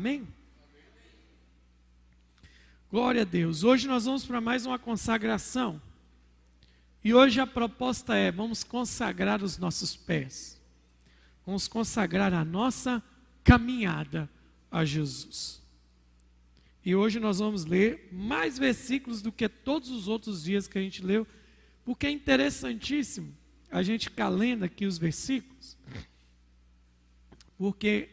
Amém? Glória a Deus. Hoje nós vamos para mais uma consagração. E hoje a proposta é: vamos consagrar os nossos pés. Vamos consagrar a nossa caminhada a Jesus. E hoje nós vamos ler mais versículos do que todos os outros dias que a gente leu, porque é interessantíssimo a gente ficar lendo aqui os versículos, porque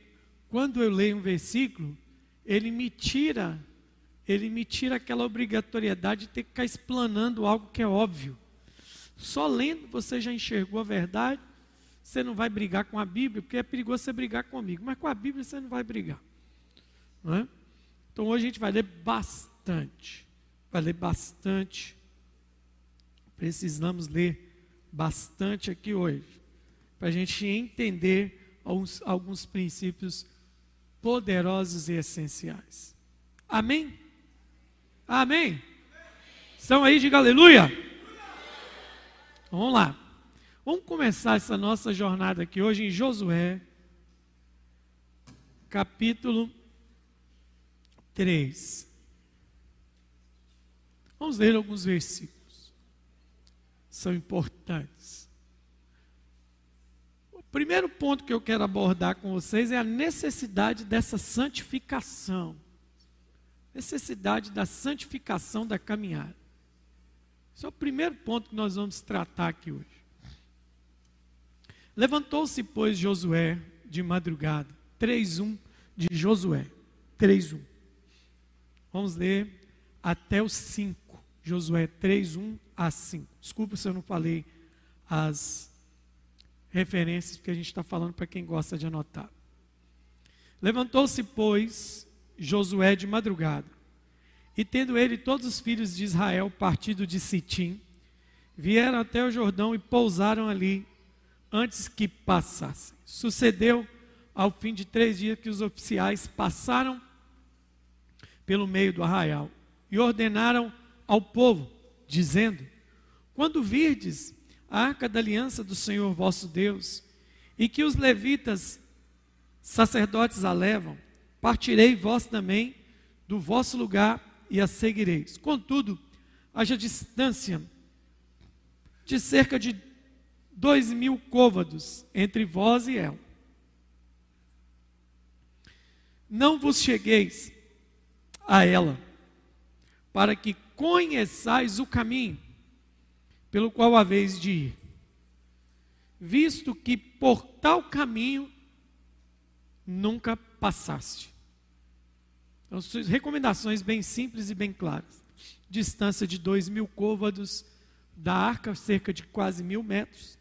quando eu leio um versículo, ele me tira, ele me tira aquela obrigatoriedade de ter que ficar explanando algo que é óbvio. Só lendo você já enxergou a verdade, você não vai brigar com a Bíblia, porque é perigoso você brigar comigo, mas com a Bíblia você não vai brigar. Não é? Então hoje a gente vai ler bastante, vai ler bastante. Precisamos ler bastante aqui hoje, para a gente entender alguns, alguns princípios poderosos e essenciais. Amém? Amém? Estão aí, diga aleluia. Vamos lá. Vamos começar essa nossa jornada aqui hoje em Josué, capítulo 3. Vamos ler alguns versículos. São importantes. Primeiro ponto que eu quero abordar com vocês é a necessidade dessa santificação. Necessidade da santificação da caminhada. Esse é o primeiro ponto que nós vamos tratar aqui hoje. Levantou-se, pois, Josué de madrugada. 3.1 de Josué. 3.1. Vamos ler até o 5. Josué 3, 1 a 5. Desculpa se eu não falei as referências, porque a gente está falando para quem gosta de anotar. Levantou-se, pois, Josué de madrugada, e tendo ele todos os filhos de Israel partido de Sitim, vieram até o Jordão e pousaram ali antes que passassem. Sucedeu ao fim de três dias que os oficiais passaram pelo meio do arraial e ordenaram ao povo, dizendo: Quando virdes a arca da aliança do Senhor vosso Deus, e que os levitas, sacerdotes, a levam, partirei vós também do vosso lugar e a seguireis. Contudo, haja distância de cerca de dois mil côvados entre vós e ela. Não vos chegueis a ela, para que conheçais o caminho pelo qual haveis de ir, visto que por tal caminho nunca passaste. Então, recomendações bem simples e bem claras. Distância de dois mil côvados da arca, cerca de quase mil metros.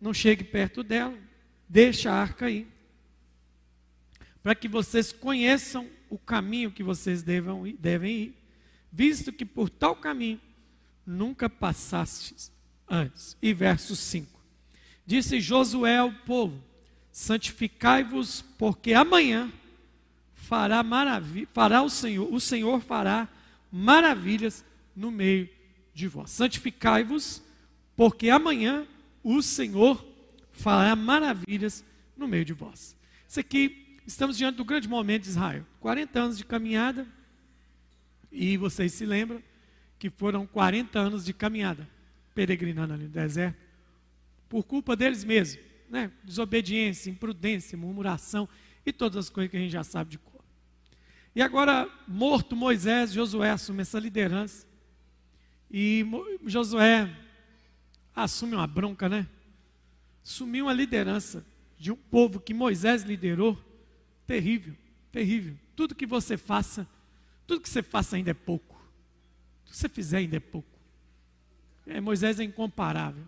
Não chegue perto dela, deixa a arca aí. Para que vocês conheçam o caminho que vocês devem, devem ir, visto que por tal caminho nunca passastes antes. E verso 5: Disse Josué ao povo: Santificai-vos, porque amanhã fará maravilha, fará o Senhor, o Senhor fará maravilhas no meio de vós. Santificai-vos, porque amanhã o Senhor fará maravilhas no meio de vós. Isso aqui Estamos diante do grande momento de Israel. 40 anos de caminhada. E vocês se lembram que foram 40 anos de caminhada, peregrinando ali no deserto, por culpa deles mesmos, né? Desobediência, imprudência, murmuração e todas as coisas que a gente já sabe de cor. E agora, morto Moisés, Josué assume essa liderança. E Josué assume uma bronca, né? Assumiu uma liderança de um povo que Moisés liderou Terrível, terrível. Tudo que você faça, tudo que você faça ainda é pouco. Que você fizer ainda é pouco. É, Moisés é incomparável.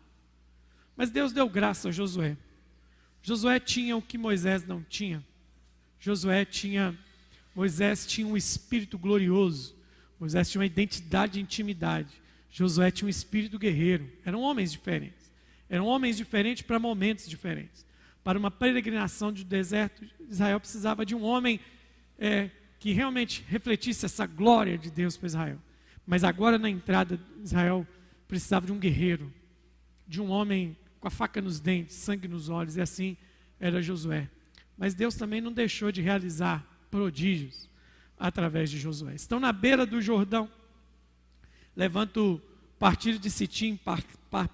Mas Deus deu graça a Josué. Josué tinha o que Moisés não tinha. Josué tinha, Moisés tinha um espírito glorioso. Moisés tinha uma identidade de intimidade. Josué tinha um espírito guerreiro. Eram homens diferentes. Eram homens diferentes para momentos diferentes para uma peregrinação de deserto, Israel precisava de um homem é, que realmente refletisse essa glória de Deus para Israel. Mas agora na entrada, Israel precisava de um guerreiro, de um homem com a faca nos dentes, sangue nos olhos, e assim era Josué. Mas Deus também não deixou de realizar prodígios através de Josué. Estão na beira do Jordão. Levanta o partido de Sitim,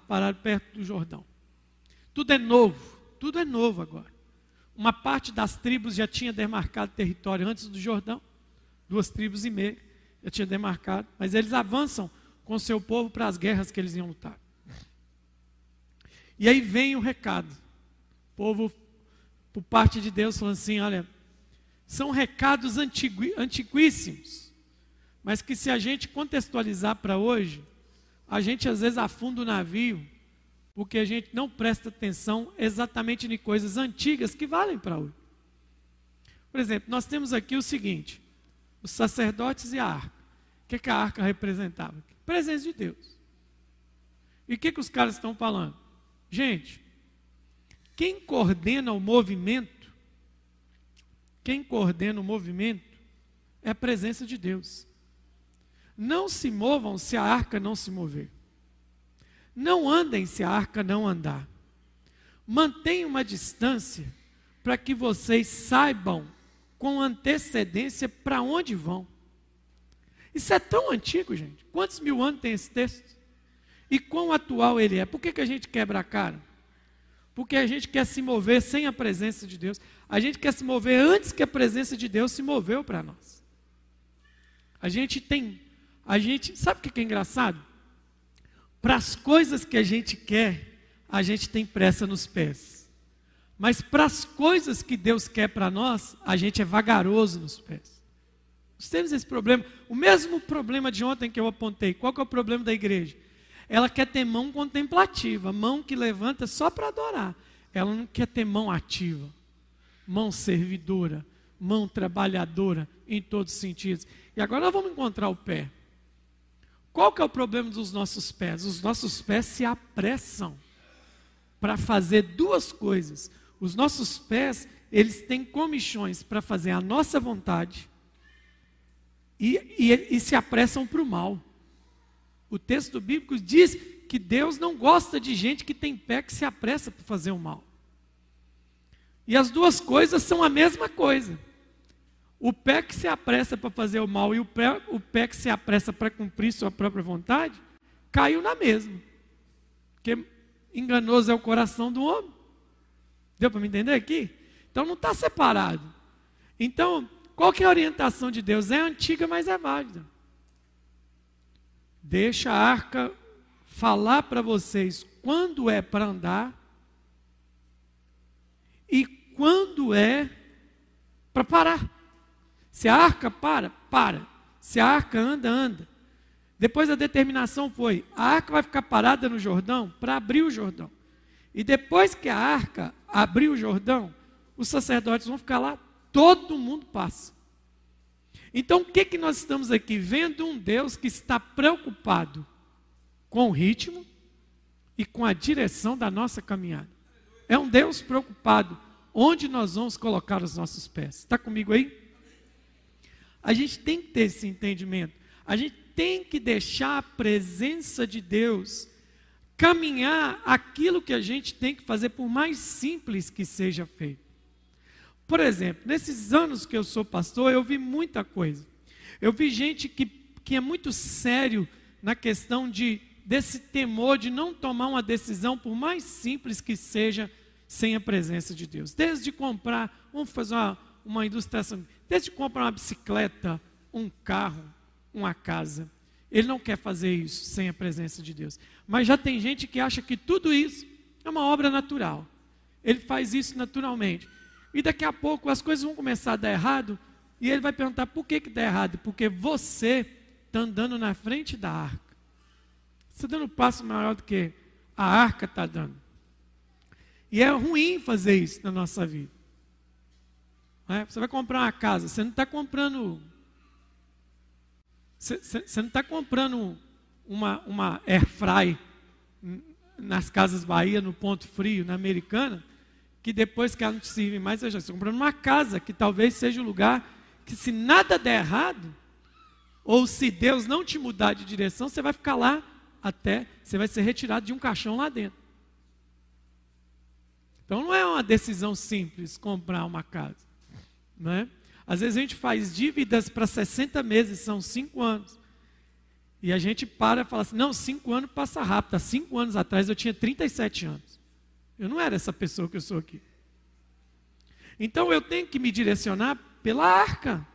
parado perto do Jordão. Tudo é novo, tudo é novo agora. Uma parte das tribos já tinha demarcado território antes do Jordão, duas tribos e meia já tinha demarcado, mas eles avançam com seu povo para as guerras que eles iam lutar. E aí vem o recado. O povo, por parte de Deus, falando assim: olha, são recados antiquíssimos, mas que se a gente contextualizar para hoje, a gente às vezes afunda o navio, porque a gente não presta atenção exatamente em coisas antigas que valem para hoje. Por exemplo, nós temos aqui o seguinte: os sacerdotes e a arca. O que, que a arca representava? Presença de Deus. E o que, que os caras estão falando? Gente, quem coordena o movimento, quem coordena o movimento é a presença de Deus. Não se movam se a arca não se mover. Não andem se a arca não andar. Mantenham uma distância para que vocês saibam com antecedência para onde vão. Isso é tão antigo, gente. Quantos mil anos tem esse texto? E quão atual ele é? Por que, que a gente quebra a cara? Porque a gente quer se mover sem a presença de Deus. A gente quer se mover antes que a presença de Deus se moveu para nós. A gente tem, a gente, sabe o que é engraçado? Para as coisas que a gente quer, a gente tem pressa nos pés. Mas para as coisas que Deus quer para nós, a gente é vagaroso nos pés. Nós temos esse problema. O mesmo problema de ontem que eu apontei. Qual é o problema da igreja? Ela quer ter mão contemplativa, mão que levanta só para adorar. Ela não quer ter mão ativa, mão servidora, mão trabalhadora em todos os sentidos. E agora nós vamos encontrar o pé. Qual que é o problema dos nossos pés? Os nossos pés se apressam para fazer duas coisas. Os nossos pés, eles têm comichões para fazer a nossa vontade e, e, e se apressam para o mal. O texto bíblico diz que Deus não gosta de gente que tem pé que se apressa para fazer o mal. E as duas coisas são a mesma coisa. O pé que se apressa para fazer o mal e o pé, o pé que se apressa para cumprir sua própria vontade, caiu na mesma. Porque enganoso é o coração do homem. Deu para me entender aqui? Então não está separado. Então, qual que é a orientação de Deus? É antiga, mas é válida. Deixa a arca falar para vocês quando é para andar e quando é para parar. Se a arca para, para. Se a arca anda, anda. Depois a determinação foi: a arca vai ficar parada no Jordão para abrir o Jordão. E depois que a arca abrir o Jordão, os sacerdotes vão ficar lá, todo mundo passa. Então, o que, que nós estamos aqui? Vendo um Deus que está preocupado com o ritmo e com a direção da nossa caminhada. É um Deus preocupado onde nós vamos colocar os nossos pés. Está comigo aí? A gente tem que ter esse entendimento. A gente tem que deixar a presença de Deus caminhar aquilo que a gente tem que fazer, por mais simples que seja feito. Por exemplo, nesses anos que eu sou pastor, eu vi muita coisa. Eu vi gente que, que é muito sério na questão de desse temor de não tomar uma decisão, por mais simples que seja, sem a presença de Deus. Desde comprar, vamos fazer uma, uma ilustração, desde comprar uma bicicleta, um carro, uma casa. Ele não quer fazer isso sem a presença de Deus. Mas já tem gente que acha que tudo isso é uma obra natural. Ele faz isso naturalmente. E daqui a pouco as coisas vão começar a dar errado. E ele vai perguntar por que, que dá errado? Porque você está andando na frente da arca. Você está dando um passo maior do que a arca está dando. E é ruim fazer isso na nossa vida. É? Você vai comprar uma casa, você não está comprando. Você, você não está comprando uma, uma air fry nas casas Bahia, no ponto frio, na americana que depois que ela não te serve mais, você já está comprando uma casa, que talvez seja o lugar que se nada der errado, ou se Deus não te mudar de direção, você vai ficar lá até, você vai ser retirado de um caixão lá dentro. Então não é uma decisão simples comprar uma casa. Não é? Às vezes a gente faz dívidas para 60 meses, são 5 anos. E a gente para e fala assim: não, 5 anos passa rápido. Há 5 anos atrás eu tinha 37 anos. Eu não era essa pessoa que eu sou aqui. Então eu tenho que me direcionar pela arca.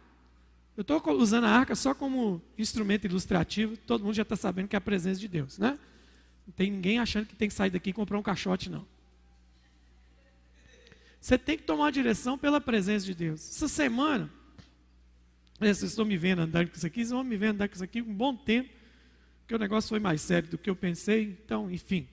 Eu estou usando a arca só como instrumento ilustrativo, todo mundo já está sabendo que é a presença de Deus, né? Não tem ninguém achando que tem que sair daqui e comprar um caixote, não. Você tem que tomar a direção pela presença de Deus. Essa semana, vocês estão me vendo andar com isso aqui, vocês vão me vendo andar com isso aqui um bom tempo, porque o negócio foi mais sério do que eu pensei, então, enfim.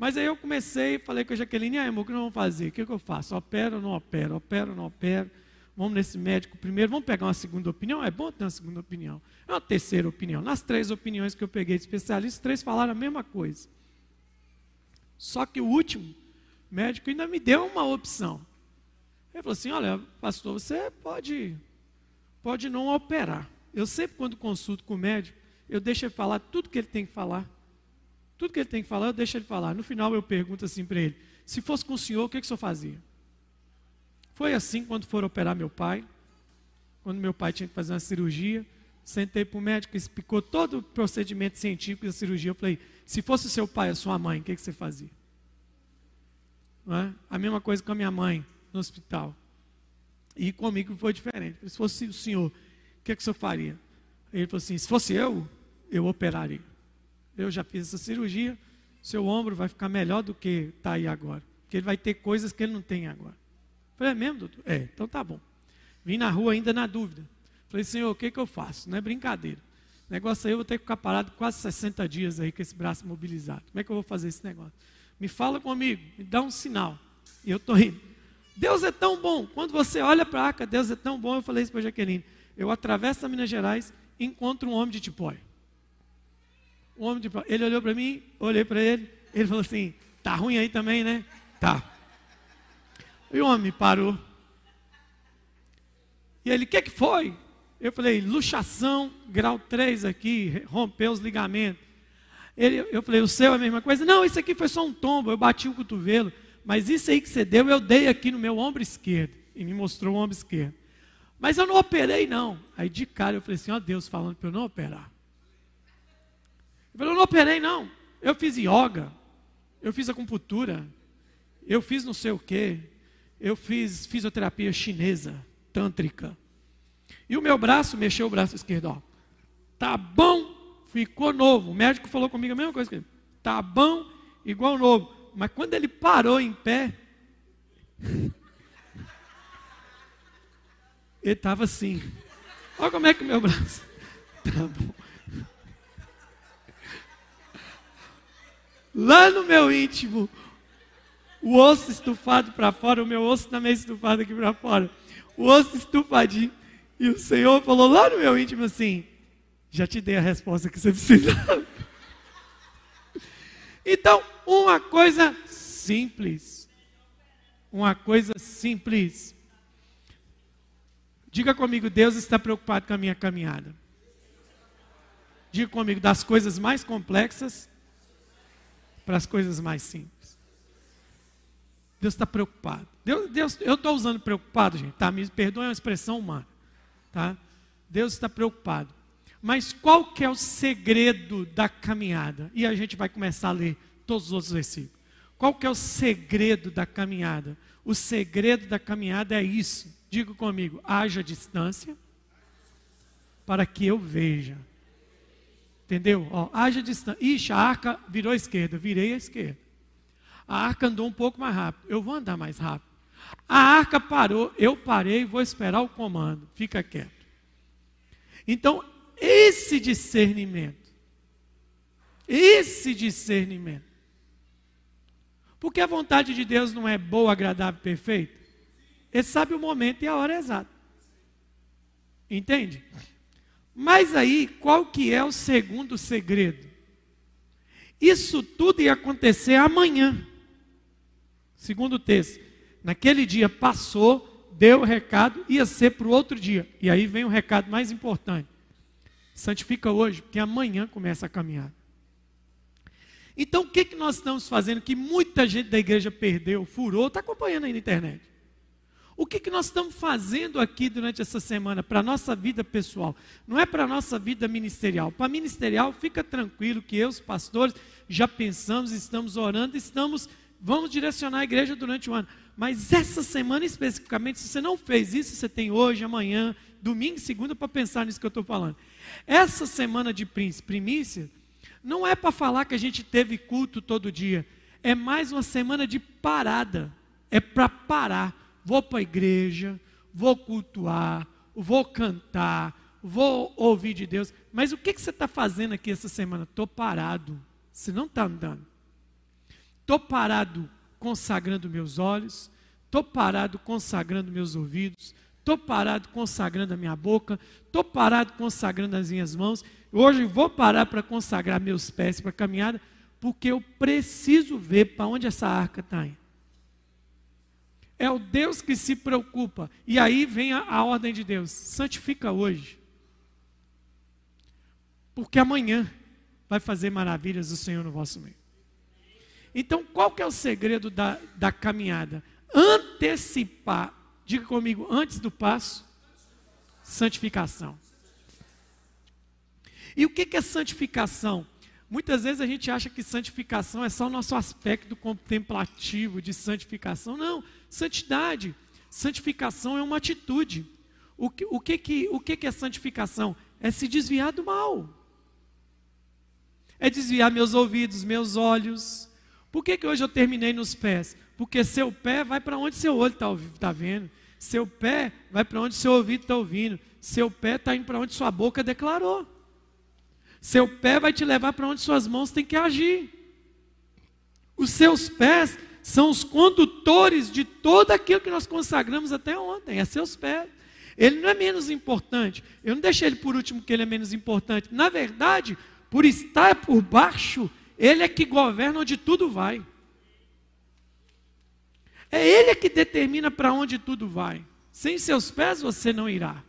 Mas aí eu comecei, falei com a Jaqueline, aí, amor, o que nós vamos fazer? O que, que eu faço? Opero ou não opero? Opero ou não opero? Vamos nesse médico primeiro, vamos pegar uma segunda opinião? É bom ter uma segunda opinião. É uma terceira opinião. Nas três opiniões que eu peguei de especialistas, três falaram a mesma coisa. Só que o último médico ainda me deu uma opção. Ele falou assim: olha, pastor, você pode, pode não operar. Eu sempre, quando consulto com o médico, eu deixo ele falar tudo que ele tem que falar. Tudo que ele tem que falar, eu deixo ele falar. No final eu pergunto assim para ele: se fosse com o senhor, o que, que o senhor fazia? Foi assim quando foram operar meu pai. Quando meu pai tinha que fazer uma cirurgia, sentei para o médico, explicou todo o procedimento científico da cirurgia. Eu falei: se fosse seu pai, a sua mãe, o que, que você fazia? É? A mesma coisa com a minha mãe no hospital. E comigo foi diferente. Se fosse o senhor, o que, que o senhor faria? Ele falou assim: se fosse eu, eu operaria eu já fiz essa cirurgia, seu ombro vai ficar melhor do que está aí agora. Porque ele vai ter coisas que ele não tem agora. Falei, é mesmo, doutor? É, então tá bom. Vim na rua ainda na dúvida. Falei, senhor, o que, que eu faço? Não é brincadeira. O negócio aí eu vou ter que ficar parado quase 60 dias aí com esse braço mobilizado. Como é que eu vou fazer esse negócio? Me fala comigo, me dá um sinal. E eu estou indo. Deus é tão bom. Quando você olha para a arca, Deus é tão bom. Eu falei isso para a Jaqueline. Eu atravesso a Minas Gerais e encontro um homem de Tipóia um homem de Ele olhou para mim, olhei para ele, ele falou assim: tá ruim aí também, né? Tá. E o homem parou. E ele, o que, que foi? Eu falei, luxação, grau 3 aqui, rompeu os ligamentos. Ele, eu falei, o seu é a mesma coisa? Não, isso aqui foi só um tombo, eu bati o cotovelo. Mas isso aí que você deu, eu dei aqui no meu ombro esquerdo. E me mostrou o ombro esquerdo. Mas eu não operei, não. Aí de cara eu falei assim, ó Deus falando para eu não operar. Eu falei, eu não operei, não. Eu fiz yoga, eu fiz acupuntura, eu fiz não sei o quê, eu fiz fisioterapia chinesa, tântrica. E o meu braço, mexeu o braço esquerdo, ó. Tá bom, ficou novo. O médico falou comigo a mesma coisa que ele. Tá bom, igual novo. Mas quando ele parou em pé, ele estava assim. Olha como é que o meu braço. Tá bom. Lá no meu íntimo, o osso estufado para fora, o meu osso também estufado aqui para fora, o osso estufadinho. E o Senhor falou lá no meu íntimo assim: já te dei a resposta que você precisava. Então, uma coisa simples. Uma coisa simples. Diga comigo, Deus está preocupado com a minha caminhada. Diga comigo, das coisas mais complexas para as coisas mais simples. Deus está preocupado. Deus, Deus, eu estou usando preocupado, gente, tá? Me perdoe, é uma expressão humana, tá? Deus está preocupado. Mas qual que é o segredo da caminhada? E a gente vai começar a ler todos os outros versículos. Qual que é o segredo da caminhada? O segredo da caminhada é isso. Diga comigo: haja distância para que eu veja. Entendeu? Ó, haja distância. Ixi, a arca virou à esquerda, virei à esquerda. A arca andou um pouco mais rápido, eu vou andar mais rápido. A arca parou, eu parei, vou esperar o comando. Fica quieto. Então, esse discernimento, esse discernimento, porque a vontade de Deus não é boa, agradável, perfeita. Ele sabe o momento e a hora exata. Entende? Mas aí, qual que é o segundo segredo? Isso tudo ia acontecer amanhã. Segundo o texto, naquele dia passou, deu o recado, ia ser para o outro dia. E aí vem o recado mais importante. Santifica hoje, porque amanhã começa a caminhada. Então, o que, que nós estamos fazendo que muita gente da igreja perdeu, furou, está acompanhando aí na internet. O que, que nós estamos fazendo aqui durante essa semana para a nossa vida pessoal? Não é para a nossa vida ministerial. Para ministerial, fica tranquilo que eu, os pastores, já pensamos, estamos orando, estamos, vamos direcionar a igreja durante o ano. Mas essa semana especificamente, se você não fez isso, você tem hoje, amanhã, domingo e segunda para pensar nisso que eu estou falando. Essa semana de primícia não é para falar que a gente teve culto todo dia. É mais uma semana de parada. É para parar. Vou para a igreja, vou cultuar, vou cantar, vou ouvir de Deus. Mas o que, que você está fazendo aqui essa semana? Estou parado. Você não está andando. Estou parado consagrando meus olhos, estou parado consagrando meus ouvidos, estou parado consagrando a minha boca, estou parado consagrando as minhas mãos. Hoje vou parar para consagrar meus pés para a caminhada, porque eu preciso ver para onde essa arca está indo. É o Deus que se preocupa. E aí vem a, a ordem de Deus: santifica hoje. Porque amanhã vai fazer maravilhas o Senhor no vosso meio. Então, qual que é o segredo da, da caminhada? Antecipar, diga comigo, antes do passo, santificação. E o que, que é santificação? Muitas vezes a gente acha que santificação é só o nosso aspecto contemplativo de santificação. Não, santidade. Santificação é uma atitude. O que, o que, que, o que, que é santificação? É se desviar do mal. É desviar meus ouvidos, meus olhos, por que, que hoje eu terminei nos pés? Porque seu pé vai para onde seu olho está tá vendo. Seu pé vai para onde seu ouvido está ouvindo. Seu pé está indo para onde sua boca declarou. Seu pé vai te levar para onde suas mãos têm que agir. Os seus pés são os condutores de todo aquilo que nós consagramos até ontem. É seus pés. Ele não é menos importante. Eu não deixei ele por último que ele é menos importante. Na verdade, por estar por baixo, ele é que governa onde tudo vai. É Ele que determina para onde tudo vai. Sem seus pés você não irá.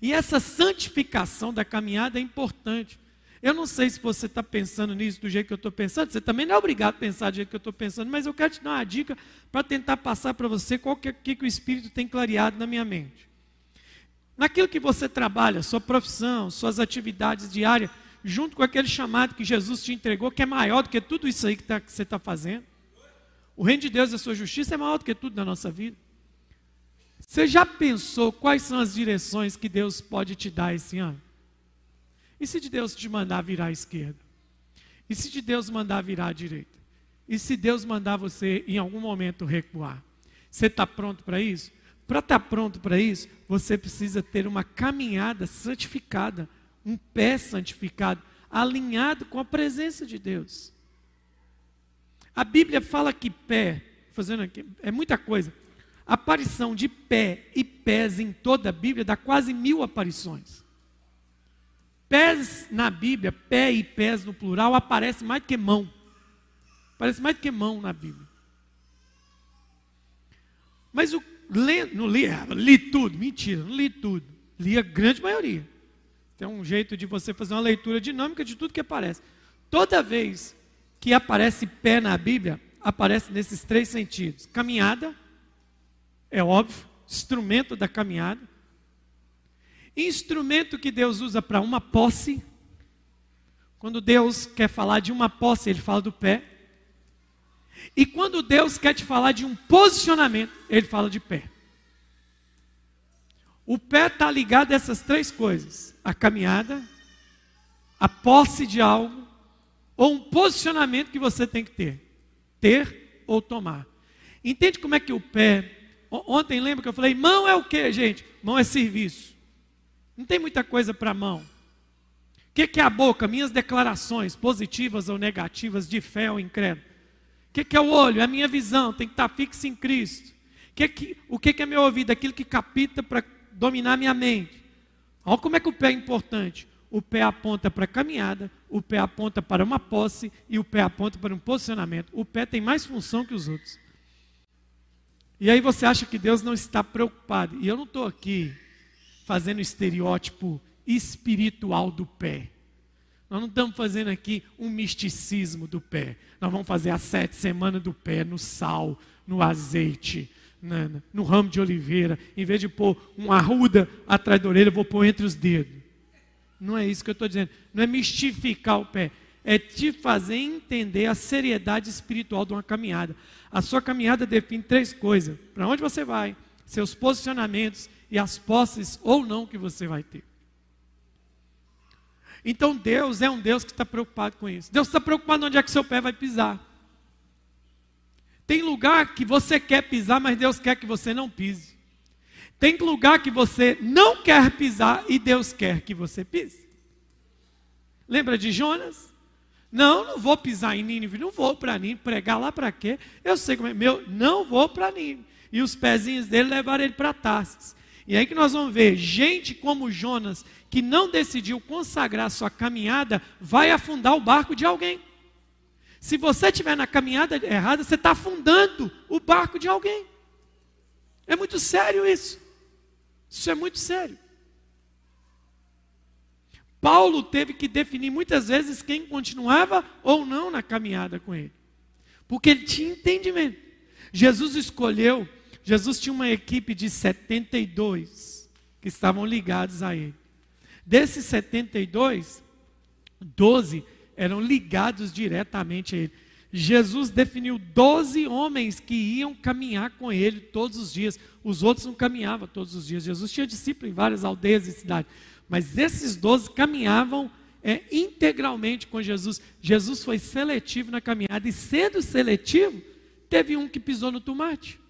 E essa santificação da caminhada é importante. Eu não sei se você está pensando nisso do jeito que eu estou pensando, você também não é obrigado a pensar do jeito que eu estou pensando, mas eu quero te dar uma dica para tentar passar para você qual que, que, que o Espírito tem clareado na minha mente. Naquilo que você trabalha, sua profissão, suas atividades diárias, junto com aquele chamado que Jesus te entregou, que é maior do que tudo isso aí que, tá, que você está fazendo. O reino de Deus e a sua justiça é maior do que tudo na nossa vida. Você já pensou quais são as direções que Deus pode te dar esse ano? E se de Deus te mandar virar à esquerda? E se de Deus mandar virar à direita? E se Deus mandar você em algum momento recuar? Você está pronto para isso? Para estar tá pronto para isso, você precisa ter uma caminhada santificada um pé santificado, alinhado com a presença de Deus. A Bíblia fala que pé, fazendo aqui, é muita coisa. A aparição de pé e pés em toda a Bíblia dá quase mil aparições. Pés na Bíblia, pé e pés no plural, aparece mais do que mão. Parece mais do que mão na Bíblia. Mas o, não li, li tudo, mentira, não li tudo. Li a grande maioria. Tem um jeito de você fazer uma leitura dinâmica de tudo que aparece. Toda vez que aparece pé na Bíblia, aparece nesses três sentidos: caminhada, é óbvio, instrumento da caminhada, instrumento que Deus usa para uma posse. Quando Deus quer falar de uma posse, ele fala do pé. E quando Deus quer te falar de um posicionamento, ele fala de pé. O pé está ligado a essas três coisas: a caminhada, a posse de algo, ou um posicionamento que você tem que ter. Ter ou tomar. Entende como é que o pé. Ontem lembra que eu falei, mão é o que, gente? Mão é serviço. Não tem muita coisa para mão. O que, que é a boca? Minhas declarações, positivas ou negativas, de fé ou incrédulo. O que, que é o olho? É a minha visão, tem que estar fixa em Cristo. Que que, o que, que é meu ouvido? Aquilo que capta para dominar minha mente. Olha como é que o pé é importante. O pé aponta para a caminhada, o pé aponta para uma posse e o pé aponta para um posicionamento. O pé tem mais função que os outros. E aí você acha que Deus não está preocupado. E eu não estou aqui fazendo estereótipo espiritual do pé. Nós não estamos fazendo aqui um misticismo do pé. Nós vamos fazer as sete semanas do pé no sal, no azeite, no ramo de oliveira, em vez de pôr uma arruda atrás da orelha, eu vou pôr entre os dedos. Não é isso que eu estou dizendo. Não é mistificar o pé. É te fazer entender a seriedade espiritual de uma caminhada. A sua caminhada define três coisas: para onde você vai, seus posicionamentos e as posses ou não que você vai ter. Então Deus é um Deus que está preocupado com isso. Deus está preocupado onde é que seu pé vai pisar. Tem lugar que você quer pisar, mas Deus quer que você não pise. Tem lugar que você não quer pisar e Deus quer que você pise. Lembra de Jonas? Não, não vou pisar em Nínive, não vou para Nínive, pregar lá para quê? Eu sei como é meu, não vou para Nínive. E os pezinhos dele levaram ele para Tarsis. E aí que nós vamos ver, gente como Jonas, que não decidiu consagrar sua caminhada, vai afundar o barco de alguém. Se você estiver na caminhada errada, você está afundando o barco de alguém. É muito sério isso. Isso é muito sério. Paulo teve que definir muitas vezes quem continuava ou não na caminhada com ele. Porque ele tinha entendimento. Jesus escolheu, Jesus tinha uma equipe de 72 que estavam ligados a ele. Desses 72, 12 eram ligados diretamente a ele. Jesus definiu 12 homens que iam caminhar com ele todos os dias. Os outros não caminhavam todos os dias. Jesus tinha discípulos em várias aldeias e cidades. Mas esses 12 caminhavam é, integralmente com Jesus. Jesus foi seletivo na caminhada. E sendo seletivo, teve um que pisou no tomate.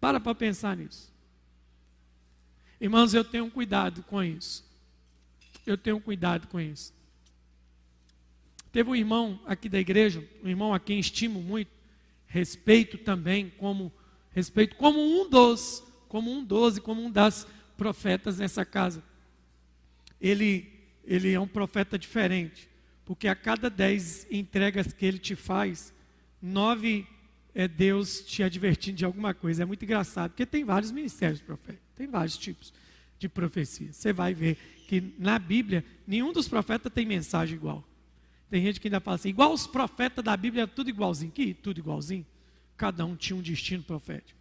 Para para pensar nisso. Irmãos, eu tenho cuidado com isso. Eu tenho cuidado com isso. Teve um irmão aqui da igreja, um irmão a quem estimo muito, respeito também como respeito como um dos, como um dos e como um das profetas nessa casa. Ele ele é um profeta diferente, porque a cada dez entregas que ele te faz, nove é Deus te advertindo de alguma coisa. É muito engraçado, porque tem vários ministérios proféticos, tem vários tipos de profecia. Você vai ver que na Bíblia nenhum dos profetas tem mensagem igual. Tem gente que ainda fala assim, igual os profetas da Bíblia, tudo igualzinho. Que tudo igualzinho? Cada um tinha um destino profético.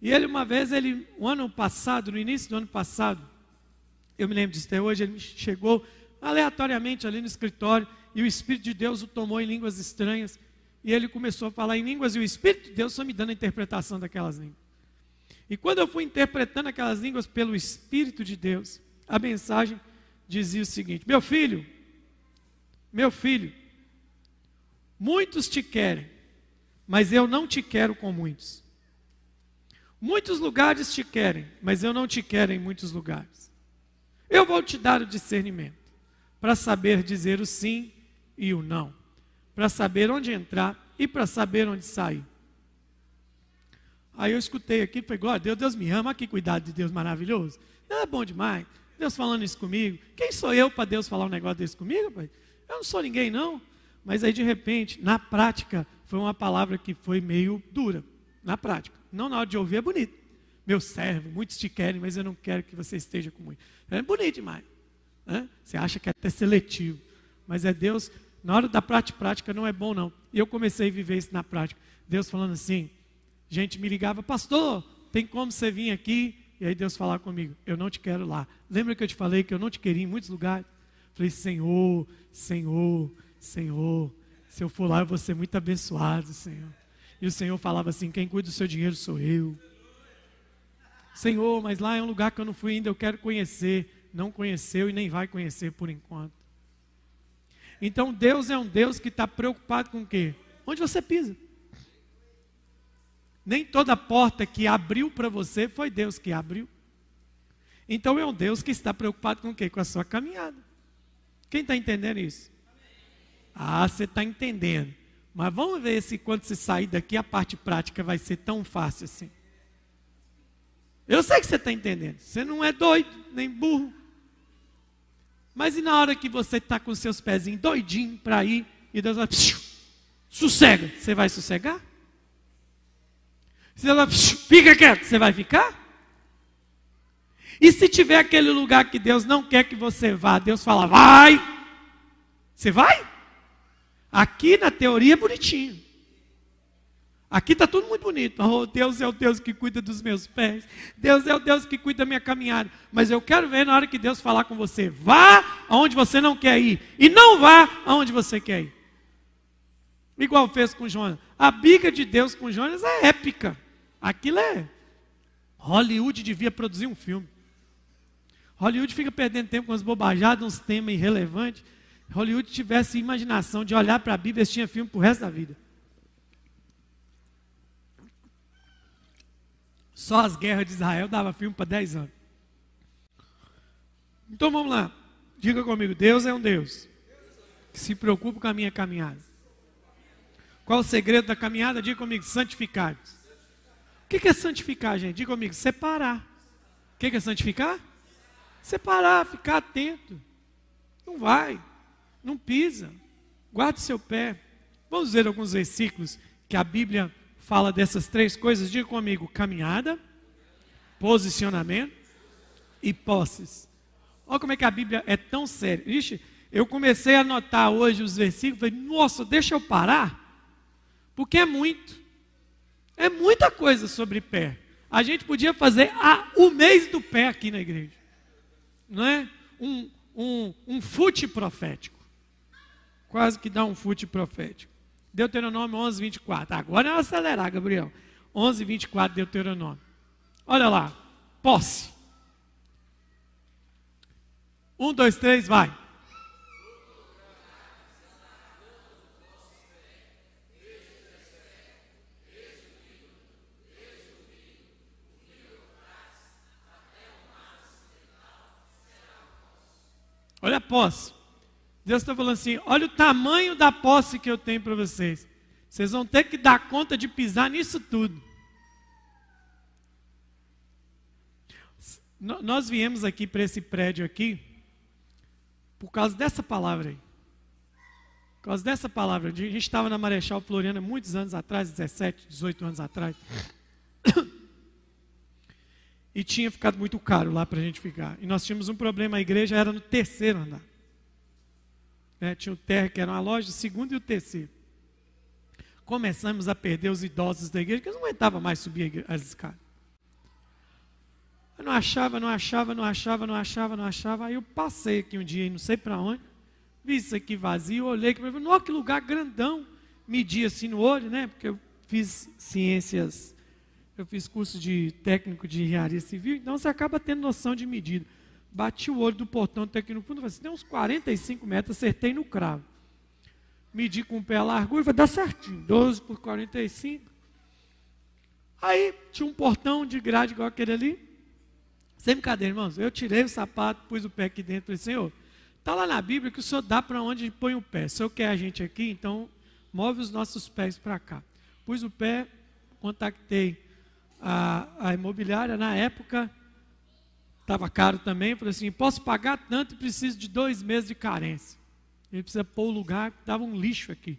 E ele, uma vez, ele, o ano passado, no início do ano passado, eu me lembro disso até hoje, ele chegou aleatoriamente ali no escritório e o Espírito de Deus o tomou em línguas estranhas. E ele começou a falar em línguas e o Espírito de Deus foi me dando a interpretação daquelas línguas. E quando eu fui interpretando aquelas línguas pelo Espírito de Deus, a mensagem dizia o seguinte: Meu filho, meu filho, muitos te querem, mas eu não te quero com muitos. Muitos lugares te querem, mas eu não te quero em muitos lugares. Eu vou te dar o discernimento para saber dizer o sim e o não, para saber onde entrar e para saber onde sair. Aí eu escutei aqui, falei, glória a Deus, Deus me ama, que cuidado de Deus maravilhoso. É bom demais. Deus falando isso comigo. Quem sou eu para Deus falar um negócio desse comigo, pai? Eu não sou ninguém, não. Mas aí, de repente, na prática, foi uma palavra que foi meio dura. Na prática. Não na hora de ouvir, é bonito. Meu servo, muitos te querem, mas eu não quero que você esteja com muito. É bonito demais. Né? Você acha que é até seletivo. Mas é Deus, na hora da prática, prática não é bom, não. E eu comecei a viver isso na prática. Deus falando assim, gente me ligava, pastor, tem como você vir aqui? E aí Deus falar comigo, eu não te quero lá. Lembra que eu te falei que eu não te queria em muitos lugares? Falei, Senhor, Senhor, Senhor, se eu for lá eu vou ser muito abençoado, Senhor. E o Senhor falava assim: quem cuida do seu dinheiro sou eu. Senhor, mas lá é um lugar que eu não fui ainda, eu quero conhecer. Não conheceu e nem vai conhecer por enquanto. Então Deus é um Deus que está preocupado com o quê? Onde você pisa. Nem toda porta que abriu para você foi Deus que abriu. Então é um Deus que está preocupado com o quê? Com a sua caminhada. Quem está entendendo isso? Ah, você está entendendo. Mas vamos ver se quando você sair daqui a parte prática vai ser tão fácil assim. Eu sei que você está entendendo. Você não é doido, nem burro. Mas e na hora que você está com seus pezinhos doidinho para ir, e Deus vai, psiu, sossega, você vai sossegar? Se ela fica quieto, você vai ficar? E se tiver aquele lugar que Deus não quer que você vá, Deus fala, vai. Você vai? Aqui na teoria é bonitinho. Aqui está tudo muito bonito. Oh, Deus é o Deus que cuida dos meus pés. Deus é o Deus que cuida da minha caminhada. Mas eu quero ver na hora que Deus falar com você. Vá aonde você não quer ir. E não vá aonde você quer ir. Igual fez com Jonas. A biga de Deus com Jonas é épica. Aquilo é. Hollywood devia produzir um filme. Hollywood fica perdendo tempo com as bobajadas, uns temas irrelevantes. Hollywood tivesse imaginação de olhar para a Bíblia, tinha filme para o resto da vida. Só as guerras de Israel dava filme para 10 anos. Então vamos lá. Diga comigo, Deus é um Deus que se preocupa com a minha caminhada. Qual o segredo da caminhada? Diga comigo, santificar. O que é santificar, gente? Diga comigo, separar. O que é santificar? Separar, ficar atento. Não vai, não pisa. Guarde seu pé. Vamos ver alguns versículos que a Bíblia fala dessas três coisas, diga comigo: caminhada, posicionamento e posses. Olha como é que a Bíblia é tão séria. Ixi, eu comecei a anotar hoje os versículos, falei, nossa, deixa eu parar, porque é muito. É muita coisa sobre pé. A gente podia fazer a, o mês do pé aqui na igreja. Não é? Um, um, um fute profético. Quase que dá um fute profético. Deuteronômio 11, 24. Agora é acelerar, Gabriel. 11, 24, Deuteronômio. Olha lá. Posse. Um, dois, três, vai. Olha a posse. Deus está falando assim: olha o tamanho da posse que eu tenho para vocês. Vocês vão ter que dar conta de pisar nisso tudo. Nós viemos aqui para esse prédio aqui por causa dessa palavra aí. Por causa dessa palavra. A gente estava na Marechal Floriana muitos anos atrás, 17, 18 anos atrás. E tinha ficado muito caro lá para a gente ficar. E nós tínhamos um problema, a igreja era no terceiro andar. Né? Tinha o terra, que era uma loja, o segundo e o terceiro. Começamos a perder os idosos da igreja, que não aguentavam mais subir as escadas. Eu não achava, não achava, não achava, não achava, não achava. Aí eu passei aqui um dia, não sei para onde, vi isso aqui vazio, olhei, falei, nossa, que lugar grandão. Medi assim no olho, né? Porque eu fiz ciências, eu fiz curso de técnico de engenharia civil, então você acaba tendo noção de medida. Bati o olho do portão até aqui no fundo, falei assim, tem uns 45 metros, acertei no cravo. Medi com o pé a largura, vai dar certinho, 12 por 45. Aí tinha um portão de grade igual aquele ali. Sem brincadeira, irmãos. Eu tirei o sapato, pus o pé aqui dentro e falei, Senhor, está lá na Bíblia que o Senhor dá para onde põe o pé. O Senhor quer a gente aqui, então move os nossos pés para cá. Pus o pé, contactei a, a imobiliária, na época estava caro também, falei assim, posso pagar tanto e preciso de dois meses de carência. Ele precisa pôr o lugar, estava um lixo aqui,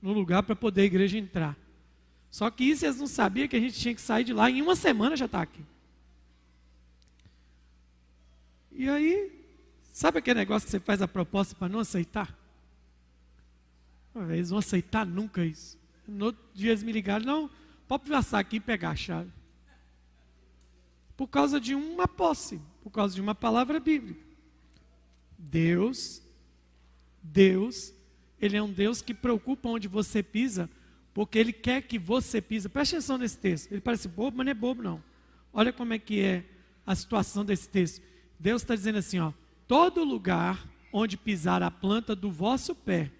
no lugar para poder a igreja entrar. Só que isso eles não sabiam que a gente tinha que sair de lá, em uma semana já está aqui. E aí, sabe aquele negócio que você faz a proposta para não aceitar? Eles vão aceitar nunca isso. No outro dia eles me ligaram, não, pode passar aqui e pegar a chave por causa de uma posse, por causa de uma palavra bíblica. Deus, Deus, Ele é um Deus que preocupa onde você pisa, porque Ele quer que você pisa. Preste atenção nesse texto. Ele parece bobo, mas não é bobo, não. Olha como é que é a situação desse texto. Deus está dizendo assim: ó, todo lugar onde pisar a planta do vosso pé,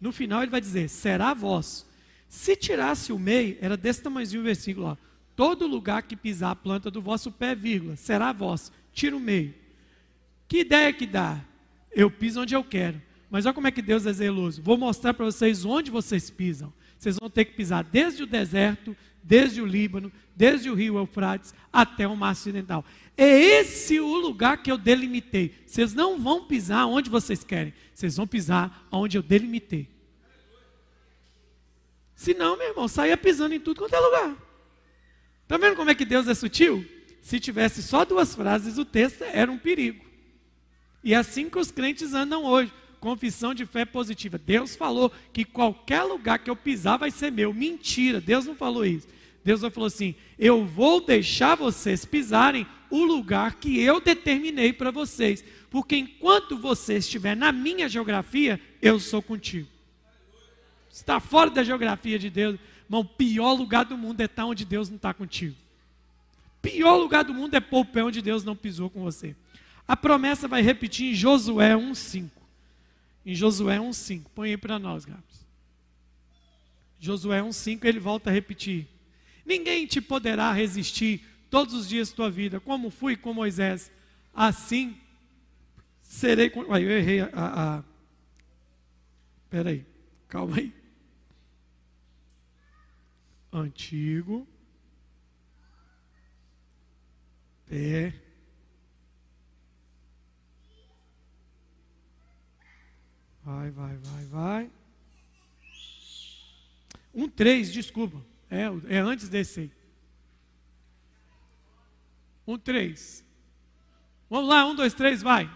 no final ele vai dizer, será vosso. Se tirasse o meio, era desse tamanhozinho o versículo, Todo lugar que pisar a planta do vosso pé, vírgula, será vosso. Tira o meio. Que ideia que dá? Eu piso onde eu quero. Mas olha como é que Deus é zeloso. Vou mostrar para vocês onde vocês pisam. Vocês vão ter que pisar desde o deserto, desde o Líbano, desde o rio Eufrates até o mar ocidental. É esse o lugar que eu delimitei. Vocês não vão pisar onde vocês querem. Vocês vão pisar onde eu delimitei. Senão, meu irmão, saia pisando em tudo quanto é lugar. Está vendo como é que Deus é sutil? Se tivesse só duas frases, o texto era um perigo. E é assim que os crentes andam hoje. confissão de fé positiva. Deus falou que qualquer lugar que eu pisar vai ser meu. Mentira, Deus não falou isso. Deus falou assim: Eu vou deixar vocês pisarem o lugar que eu determinei para vocês, porque enquanto você estiver na minha geografia, eu sou contigo. Está fora da geografia de Deus, irmão, o pior lugar do mundo é estar onde Deus não está contigo. Pior lugar do mundo é pôr o pé onde Deus não pisou com você. A promessa vai repetir em Josué 1,5. Em Josué 1,5. Põe aí para nós, Gabs. Josué 1,5 ele volta a repetir. Ninguém te poderá resistir todos os dias da tua vida, como fui com Moisés. Assim serei. Ai, eu errei a, a... Peraí, calma aí. Antigo. Pé. Vai, vai, vai, vai. Um três, desculpa. É, é antes desse aí. Um três. Vamos lá, um, dois, três, vai.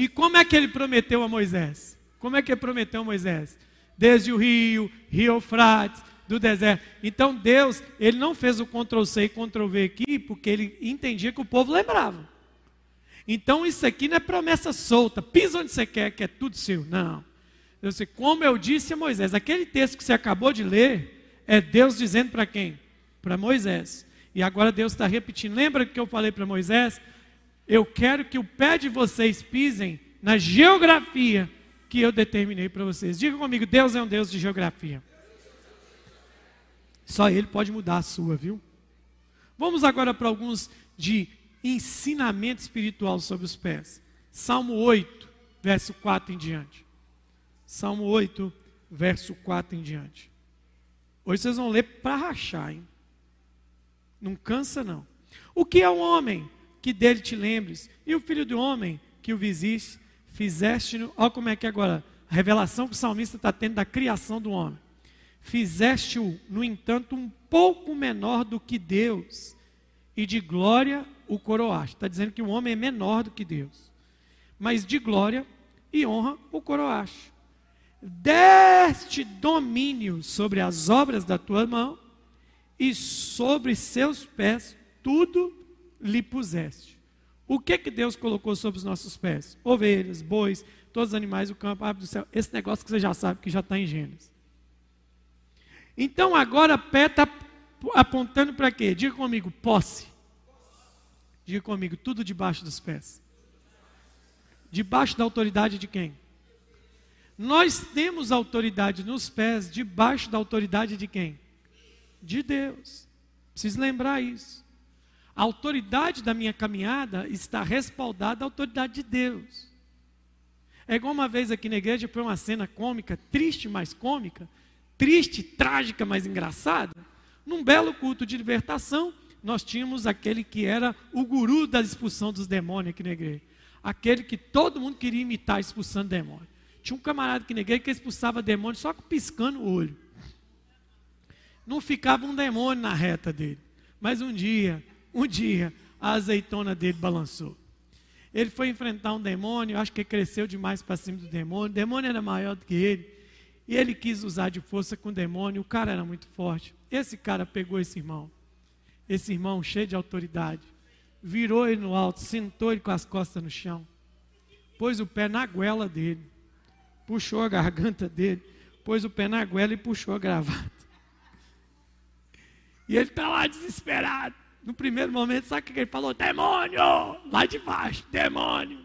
E como é que ele prometeu a Moisés? Como é que ele prometeu a Moisés? Desde o rio, rio Eufrates, do deserto. Então Deus, ele não fez o Ctrl C e Ctrl V aqui, porque ele entendia que o povo lembrava. Então isso aqui não é promessa solta, pisa onde você quer, que é tudo seu. Não. Eu sei, como eu disse a Moisés, aquele texto que você acabou de ler, é Deus dizendo para quem? Para Moisés. E agora Deus está repetindo. Lembra que eu falei para Moisés? Eu quero que o pé de vocês pisem na geografia que eu determinei para vocês. Diga comigo, Deus é um Deus de geografia. Só Ele pode mudar a sua, viu? Vamos agora para alguns de ensinamento espiritual sobre os pés. Salmo 8, verso 4 em diante. Salmo 8, verso 4 em diante. Hoje vocês vão ler para rachar, hein? Não cansa, não. O que é um homem que dele te lembres? E o filho do homem que o visiste, fizeste-no. Olha como é que é agora. A revelação que o salmista está tendo da criação do homem. Fizeste-o, no entanto, um pouco menor do que Deus, e de glória o coroaste. Está dizendo que o homem é menor do que Deus, mas de glória e honra o coroaste. Deste domínio sobre as obras da tua mão, e sobre seus pés tudo lhe puseste. O que que Deus colocou sobre os nossos pés? Ovelhas, bois, todos os animais do campo, árvore do céu. Esse negócio que você já sabe que já está em Gênesis. Então agora pé está apontando para quê? Diga comigo, posse. Diga comigo, tudo debaixo dos pés. Debaixo da autoridade de quem? Nós temos autoridade nos pés, debaixo da autoridade de quem? De Deus. Preciso lembrar isso. A autoridade da minha caminhada está respaldada à autoridade de Deus. É igual uma vez aqui na igreja, foi uma cena cômica, triste, mas cômica triste, trágica, mas engraçada, num belo culto de libertação, nós tínhamos aquele que era o guru da expulsão dos demônios aqui na igreja. Aquele que todo mundo queria imitar expulsando demônio. Tinha um camarada aqui na igreja que expulsava demônio só piscando o olho. Não ficava um demônio na reta dele. Mas um dia, um dia, a azeitona dele balançou. Ele foi enfrentar um demônio, acho que cresceu demais para cima do demônio. O demônio era maior do que ele. E ele quis usar de força com o demônio, o cara era muito forte. Esse cara pegou esse irmão, esse irmão cheio de autoridade, virou ele no alto, sentou ele com as costas no chão, pôs o pé na goela dele, puxou a garganta dele, pôs o pé na goela e puxou a gravata. E ele está lá desesperado. No primeiro momento, sabe o que ele falou? Demônio! Lá de baixo, demônio!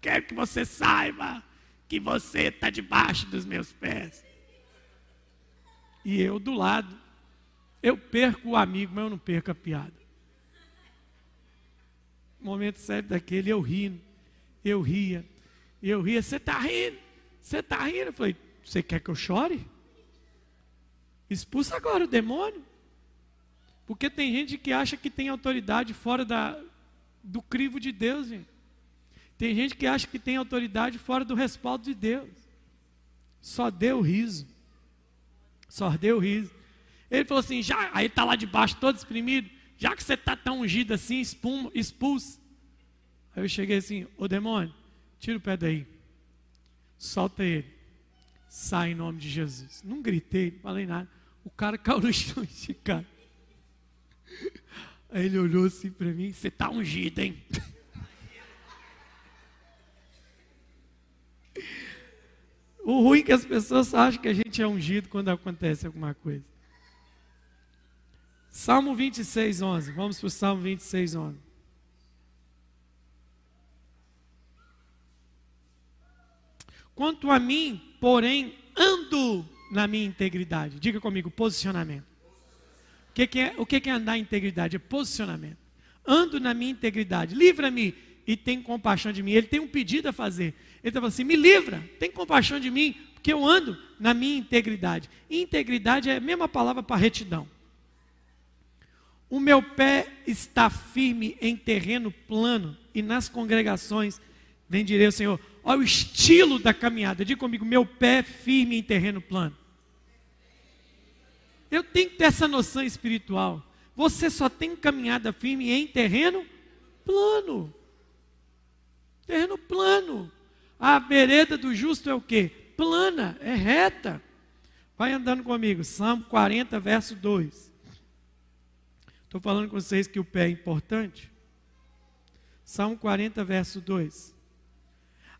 Quero que você saiba que você está debaixo dos meus pés. E eu do lado, eu perco o amigo, mas eu não perco a piada. Momento sério daquele, eu rindo, eu ria, eu ria, você está rindo, você está rindo. Eu falei, você quer que eu chore? Expulsa agora o demônio. Porque tem gente que acha que tem autoridade fora da, do crivo de Deus, gente. Tem gente que acha que tem autoridade fora do respaldo de Deus. Só deu riso. Só deu riso. Ele falou assim: já, aí está lá debaixo, todo exprimido, já que você está tão ungido assim, espuma, expulsa. Aí eu cheguei assim: ô demônio, tira o pé daí, solta ele, sai em nome de Jesus. Não gritei, não falei nada. O cara caiu no chão esticado. Aí ele olhou assim para mim: você está ungido, hein? O ruim é que as pessoas acham que a gente é ungido quando acontece alguma coisa. Salmo 26, 11. Vamos para o Salmo 26, 11. Quanto a mim, porém, ando na minha integridade. Diga comigo, posicionamento. O que, é, o que, que é andar em integridade? É posicionamento. Ando na minha integridade. Livra-me e tem compaixão de mim. Ele tem um pedido a fazer. Ele está falando assim: me livra, tem compaixão de mim, porque eu ando na minha integridade. integridade é a mesma palavra para retidão. O meu pé está firme em terreno plano e nas congregações bendirei o Senhor. Olha o estilo da caminhada. Diga comigo, meu pé firme em terreno plano. Eu tenho que ter essa noção espiritual. Você só tem caminhada firme em terreno plano. Terreno plano. A vereda do justo é o quê? Plana, é reta. Vai andando comigo, Salmo 40, verso 2. Estou falando com vocês que o pé é importante. Salmo 40, verso 2.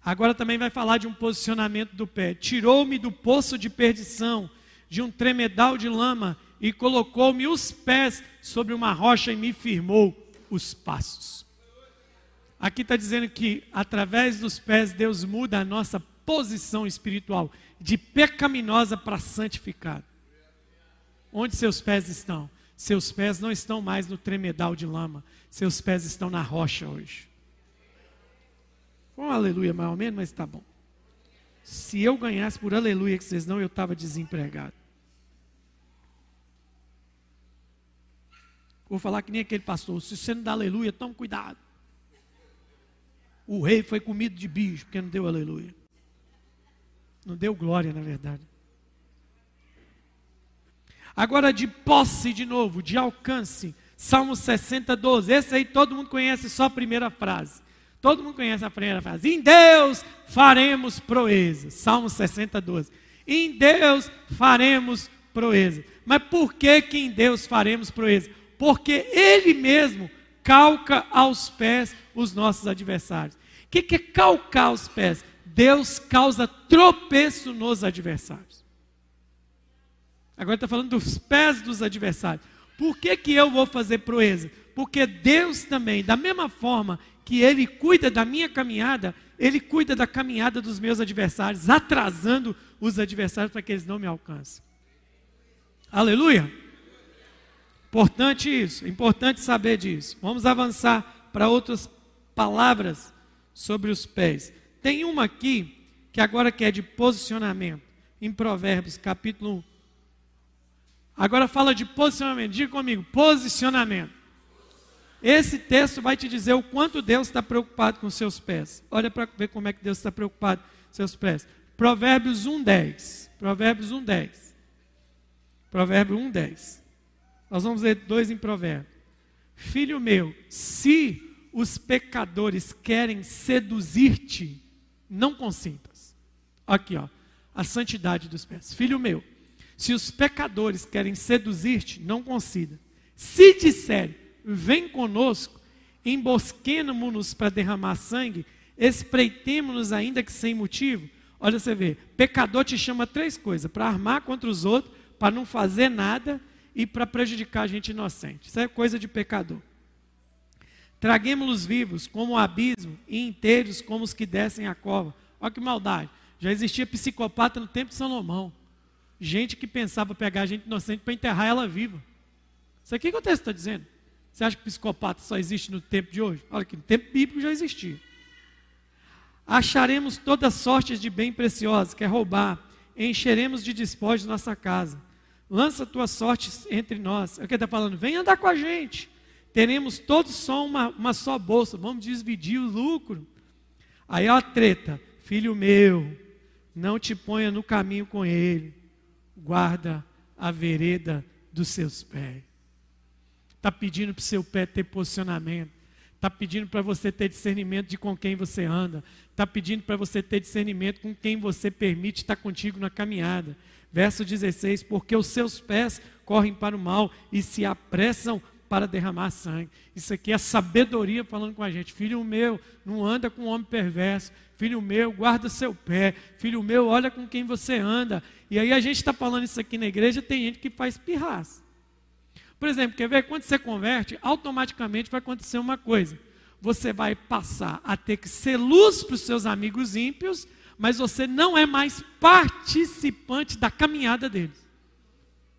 Agora também vai falar de um posicionamento do pé. Tirou-me do poço de perdição, de um tremedal de lama, e colocou-me os pés sobre uma rocha e me firmou os passos. Aqui está dizendo que através dos pés Deus muda a nossa posição espiritual de pecaminosa para santificada. Onde seus pés estão? Seus pés não estão mais no tremedal de lama, seus pés estão na rocha hoje. Um aleluia mais ou menos, mas está bom. Se eu ganhasse por aleluia que vocês não, eu estava desempregado. Vou falar que nem aquele pastor, se você não dá aleluia, tome cuidado. O rei foi comido de bicho, porque não deu aleluia. Não deu glória, na verdade. Agora de posse de novo, de alcance. Salmo 60, 12. Esse aí todo mundo conhece só a primeira frase. Todo mundo conhece a primeira frase. Em Deus faremos proeza. Salmo 60, 12. Em Deus faremos proeza. Mas por que que em Deus faremos proeza? Porque Ele mesmo calca aos pés os nossos adversários que, que é calcar os pés? Deus causa tropeço nos adversários. Agora está falando dos pés dos adversários. Por que, que eu vou fazer proeza? Porque Deus também, da mesma forma que Ele cuida da minha caminhada, Ele cuida da caminhada dos meus adversários, atrasando os adversários para que eles não me alcancem. Aleluia! Importante isso, importante saber disso. Vamos avançar para outras palavras sobre os pés. Tem uma aqui que agora que é de posicionamento, em Provérbios, capítulo 1. Agora fala de posicionamento. Diga comigo, posicionamento. Esse texto vai te dizer o quanto Deus está preocupado com seus pés. Olha para ver como é que Deus está preocupado com seus pés. Provérbios 1:10. Provérbios 1:10. Provérbio 1:10. Nós vamos ler dois em Provérbio. Filho meu, se os pecadores querem seduzir-te, não consintas. Aqui, ó, a santidade dos pés. Filho meu, se os pecadores querem seduzir-te, não consinta. Se disserem, vem conosco, embosquemo-nos para derramar sangue, espreitemo-nos ainda que sem motivo. Olha, você vê, pecador te chama três coisas: para armar contra os outros, para não fazer nada e para prejudicar a gente inocente. Isso é coisa de pecador. Traguemos-los vivos como o abismo e inteiros como os que descem a cova. Olha que maldade. Já existia psicopata no tempo de Salomão. Gente que pensava pegar gente inocente para enterrar ela viva. Isso aqui que o texto está dizendo. Você acha que psicopata só existe no tempo de hoje? Olha que no tempo bíblico já existia. Acharemos toda sorte de bem preciosos, quer roubar, encheremos de despojos nossa casa. Lança tua sorte entre nós. É o que ele está falando, vem andar com a gente teremos todos só uma, uma só bolsa, vamos dividir o lucro. Aí ó a treta, filho meu, não te ponha no caminho com ele, guarda a vereda dos seus pés. Está pedindo para o seu pé ter posicionamento. Está pedindo para você ter discernimento de com quem você anda. Está pedindo para você ter discernimento com quem você permite estar contigo na caminhada. Verso 16: Porque os seus pés correm para o mal e se apressam para derramar sangue. Isso aqui é sabedoria falando com a gente. Filho meu, não anda com um homem perverso. Filho meu, guarda seu pé. Filho meu, olha com quem você anda. E aí a gente está falando isso aqui na igreja, tem gente que faz pirraça. Por exemplo, quer ver? Quando você converte, automaticamente vai acontecer uma coisa. Você vai passar a ter que ser luz para os seus amigos ímpios, mas você não é mais participante da caminhada deles.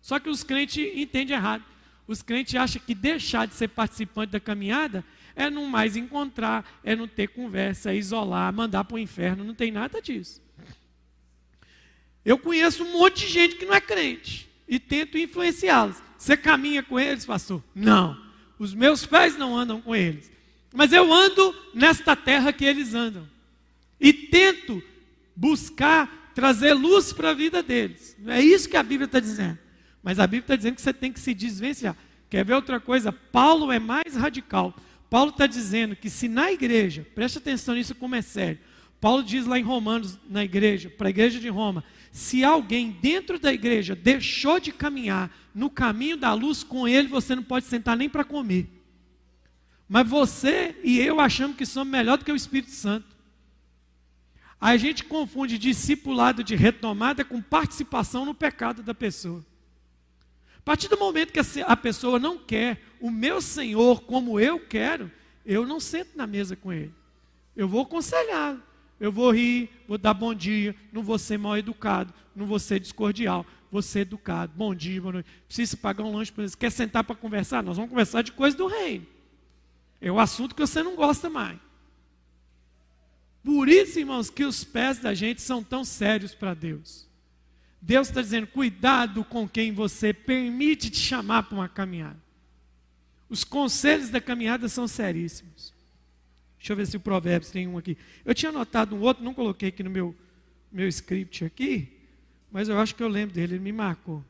Só que os crentes entendem errado. Os crentes acham que deixar de ser participante da caminhada é não mais encontrar, é não ter conversa, é isolar, mandar para o inferno. Não tem nada disso. Eu conheço um monte de gente que não é crente e tento influenciá-los. Você caminha com eles, pastor? Não. Os meus pés não andam com eles. Mas eu ando nesta terra que eles andam. E tento buscar trazer luz para a vida deles. É isso que a Bíblia está dizendo. Mas a Bíblia está dizendo que você tem que se desvencilhar. Quer ver outra coisa? Paulo é mais radical. Paulo está dizendo que se na igreja, preste atenção nisso como é sério. Paulo diz lá em Romanos, na igreja, para a igreja de Roma, se alguém dentro da igreja deixou de caminhar no caminho da luz, com ele você não pode sentar nem para comer. Mas você e eu achamos que somos melhor do que o Espírito Santo. A gente confunde discipulado de retomada com participação no pecado da pessoa. A partir do momento que a pessoa não quer o meu Senhor como eu quero, eu não sento na mesa com ele. Eu vou aconselhar, eu vou rir, vou dar bom dia, não vou ser mal educado, não vou ser discordial, vou ser educado. Bom dia, boa noite. Precisa pagar um lanche para você. Quer sentar para conversar? Nós vamos conversar de coisa do reino. É o assunto que você não gosta mais. Por isso, irmãos, que os pés da gente são tão sérios para Deus. Deus está dizendo: cuidado com quem você permite te chamar para uma caminhada. Os conselhos da caminhada são seríssimos. Deixa eu ver se o Provérbios tem um aqui. Eu tinha anotado um outro, não coloquei aqui no meu, meu script aqui, mas eu acho que eu lembro dele, ele me marcou.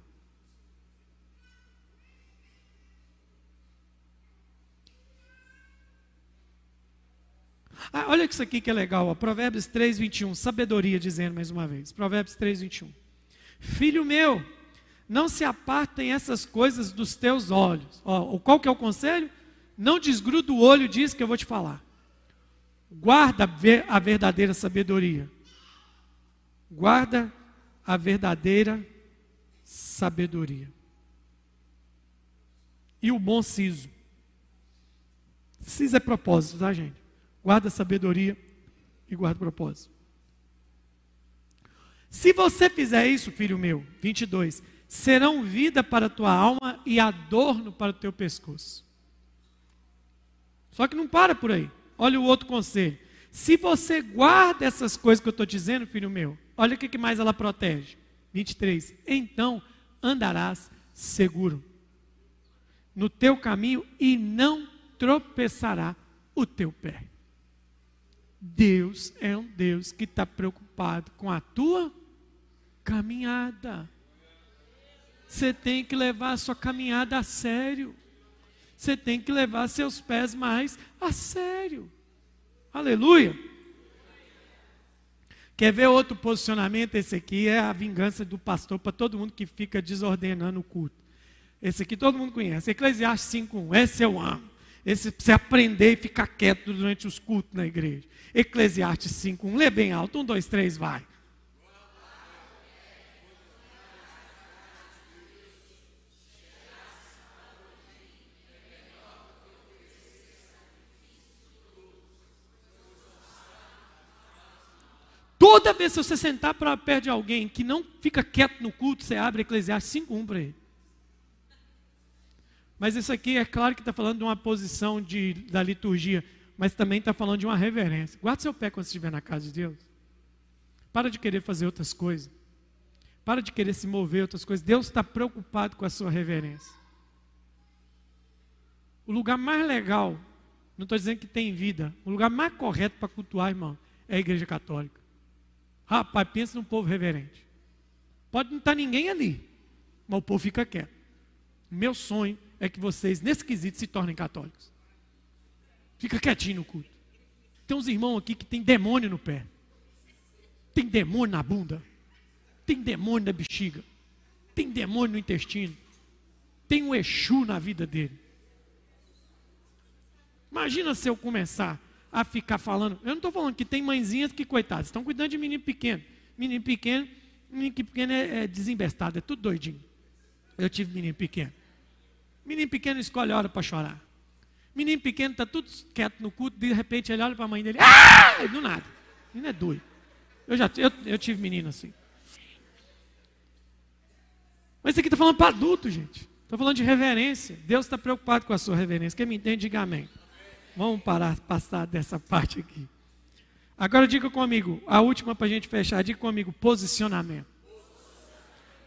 Ah, olha isso aqui que é legal, ó. Provérbios 3, 21. Sabedoria dizendo mais uma vez. Provérbios 3, 21. Filho meu, não se apartem essas coisas dos teus olhos. Ó, qual que é o conselho? Não desgruda o olho disso que eu vou te falar. Guarda a verdadeira sabedoria. Guarda a verdadeira sabedoria. E o bom siso. Siso é propósito, tá, gente? Guarda sabedoria e guarda propósito. Se você fizer isso, filho meu, 22, serão vida para a tua alma e adorno para o teu pescoço. Só que não para por aí. Olha o outro conselho. Se você guarda essas coisas que eu estou dizendo, filho meu, olha o que mais ela protege. 23. Então andarás seguro no teu caminho e não tropeçará o teu pé. Deus é um Deus que está preocupado com a tua caminhada. Você tem que levar a sua caminhada a sério. Você tem que levar seus pés mais a sério. Aleluia. Quer ver outro posicionamento? Esse aqui é a vingança do pastor para todo mundo que fica desordenando o culto. Esse aqui todo mundo conhece. Eclesiastes 5.1. Esse eu amo. Esse você aprender e ficar quieto durante os cultos na igreja. Eclesiastes 5.1. Lê bem alto. Um, dois, três, vai. Toda vez que você sentar para perto de alguém que não fica quieto no culto, você abre Eclesiastes 5.1 para ele. Mas isso aqui é claro que está falando de uma posição de, da liturgia, mas também está falando de uma reverência. Guarde seu pé quando estiver na casa de Deus. Para de querer fazer outras coisas. Para de querer se mover outras coisas. Deus está preocupado com a sua reverência. O lugar mais legal, não estou dizendo que tem vida, o lugar mais correto para cultuar, irmão, é a igreja católica. Rapaz, pensa num povo reverente. Pode não estar ninguém ali, mas o povo fica quieto. Meu sonho é que vocês, nesse quesito, se tornem católicos. Fica quietinho no culto. Tem uns irmãos aqui que tem demônio no pé. Tem demônio na bunda. Tem demônio na bexiga. Tem demônio no intestino. Tem um Exu na vida dele. Imagina se eu começar a ficar falando. Eu não estou falando que tem mãezinhas que, coitadas, estão cuidando de menino pequeno. Menino pequeno, menino pequeno é, é desembestado, é tudo doidinho. Eu tive menino pequeno. Menino pequeno escolhe a hora para chorar. Menino pequeno está tudo quieto no culto, de repente ele olha para a mãe dele, ah! do nada. Menino é doido. Eu já eu, eu tive menino assim. Mas isso aqui está falando para adulto, gente. Estou falando de reverência. Deus está preocupado com a sua reverência. Quem me entende, diga amém. Vamos parar, passar dessa parte aqui. Agora diga comigo, a última para a gente fechar, diga comigo, posicionamento.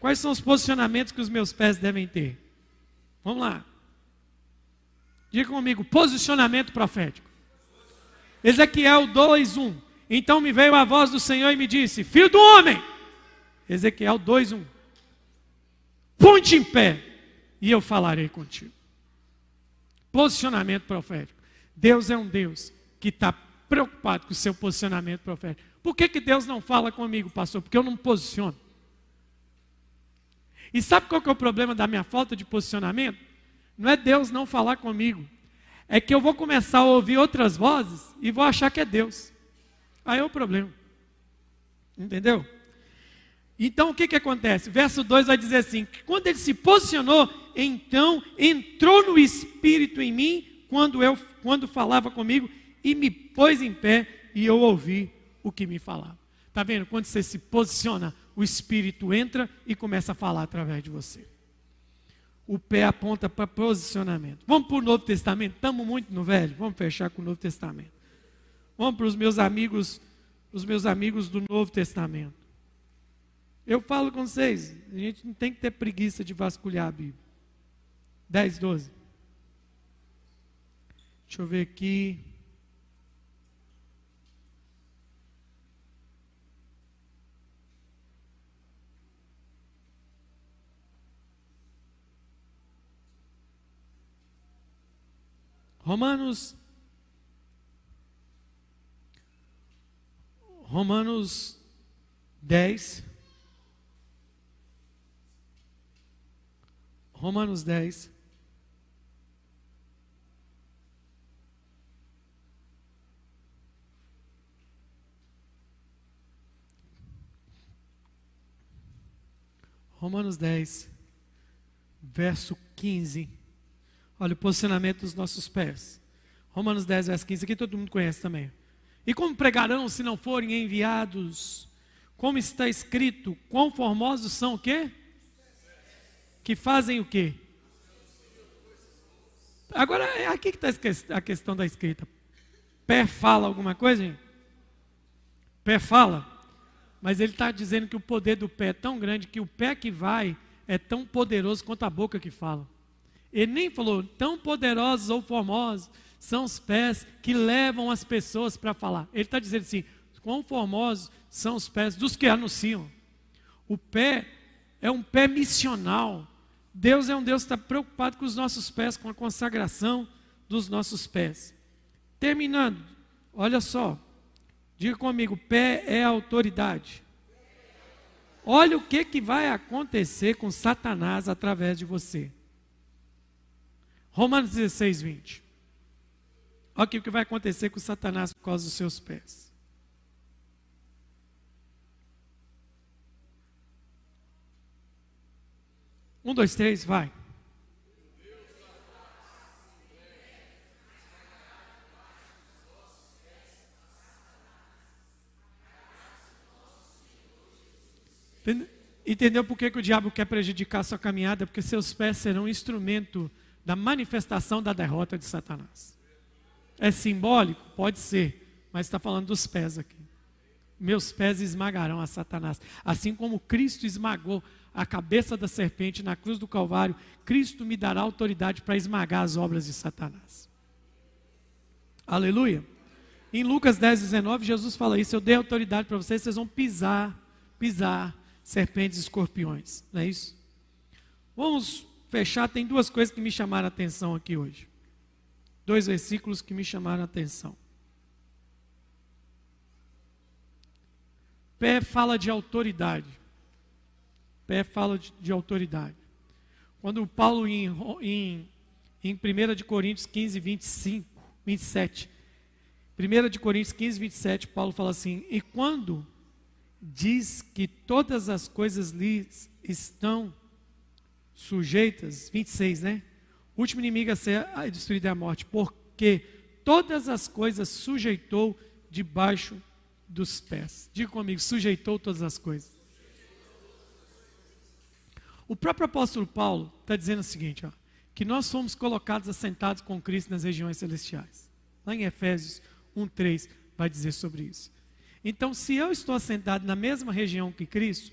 Quais são os posicionamentos que os meus pés devem ter? Vamos lá. Diga comigo, posicionamento profético. Ezequiel 2, 1. Então me veio a voz do Senhor e me disse: Filho do homem. Ezequiel 2, 1. Ponte em pé e eu falarei contigo. Posicionamento profético. Deus é um Deus que está preocupado com o seu posicionamento profético. Por que, que Deus não fala comigo, pastor? Porque eu não me posiciono. E sabe qual que é o problema da minha falta de posicionamento? Não é Deus não falar comigo. É que eu vou começar a ouvir outras vozes e vou achar que é Deus. Aí é o problema. Entendeu? Então o que, que acontece? Verso 2 vai dizer assim: quando ele se posicionou, então entrou no Espírito em mim, quando eu quando falava comigo, e me pôs em pé, e eu ouvi o que me falava. Está vendo? Quando você se posiciona, o Espírito entra e começa a falar através de você. O pé aponta para posicionamento. Vamos para o Novo Testamento? Estamos muito no Velho. Vamos fechar com o Novo Testamento. Vamos para os meus amigos, os meus amigos do Novo Testamento. Eu falo com vocês, a gente não tem que ter preguiça de vasculhar a Bíblia. 10, 12. Deixa eu ver aqui. Romanos Romanos 10 Romanos 10. Romanos 10, verso 15. Olha o posicionamento dos nossos pés. Romanos 10, verso 15. Aqui todo mundo conhece também. E como pregarão se não forem enviados? Como está escrito, quão formosos são o quê? que fazem o quê? Agora, é aqui que está a questão da escrita. Pé fala alguma coisa, gente? Pé fala. Mas ele está dizendo que o poder do pé é tão grande que o pé que vai é tão poderoso quanto a boca que fala. Ele nem falou, tão poderosos ou formosos são os pés que levam as pessoas para falar. Ele está dizendo assim: quão formosos são os pés dos que anunciam. O pé é um pé missional. Deus é um Deus que está preocupado com os nossos pés, com a consagração dos nossos pés. Terminando, olha só, diga comigo: pé é autoridade. Olha o que, que vai acontecer com Satanás através de você. Romanos 16, 20. Olha o que vai acontecer com Satanás por causa dos seus pés. Um, dois, três, vai. Entendeu por que, que o diabo quer prejudicar sua caminhada? Porque seus pés serão instrumento da manifestação da derrota de Satanás. É simbólico? Pode ser, mas está falando dos pés aqui. Meus pés esmagarão a Satanás. Assim como Cristo esmagou a cabeça da serpente na cruz do Calvário, Cristo me dará autoridade para esmagar as obras de Satanás. Aleluia. Em Lucas 10, 19, Jesus fala isso: Eu dei autoridade para vocês, vocês vão pisar, pisar serpentes e escorpiões. Não é isso? Vamos fechar, tem duas coisas que me chamaram a atenção aqui hoje. Dois versículos que me chamaram a atenção. Pé fala de autoridade. Pé fala de, de autoridade. Quando Paulo em, em, em 1 de Coríntios 15, 25, 27, 1 de Coríntios 15, 27, Paulo fala assim, e quando diz que todas as coisas lhes estão sujeitas, 26, né? O último inimigo a ser destruído é a morte, porque todas as coisas sujeitou debaixo dos pés. Diga comigo, sujeitou todas as coisas. O próprio apóstolo Paulo está dizendo o seguinte, ó, que nós fomos colocados assentados com Cristo nas regiões celestiais. Lá em Efésios 1,3 vai dizer sobre isso. Então, se eu estou assentado na mesma região que Cristo,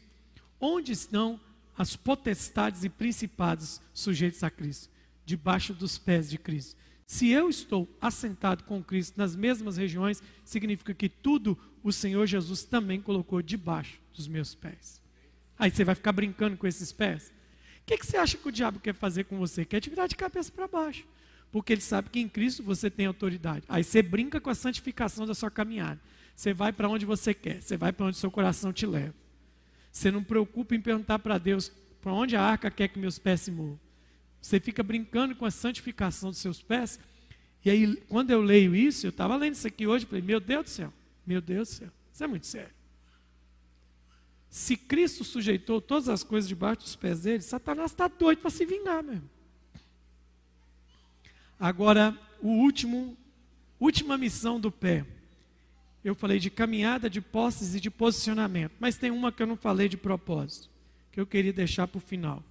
onde estão as potestades e principados sujeitos a Cristo? Debaixo dos pés de Cristo. Se eu estou assentado com Cristo nas mesmas regiões, significa que tudo o Senhor Jesus também colocou debaixo dos meus pés. Aí você vai ficar brincando com esses pés? O que, que você acha que o diabo quer fazer com você? Quer te virar de cabeça para baixo. Porque ele sabe que em Cristo você tem autoridade. Aí você brinca com a santificação da sua caminhada. Você vai para onde você quer, você vai para onde seu coração te leva. Você não preocupa em perguntar para Deus para onde a arca quer que meus pés se movam. Você fica brincando com a santificação dos seus pés. E aí, quando eu leio isso, eu estava lendo isso aqui hoje, falei, meu Deus do céu, meu Deus do céu, isso é muito sério. Se Cristo sujeitou todas as coisas debaixo dos pés dele, Satanás está doido para se vingar mesmo. Agora, o último, última missão do pé eu falei de caminhada, de posses e de posicionamento. Mas tem uma que eu não falei de propósito, que eu queria deixar para o final.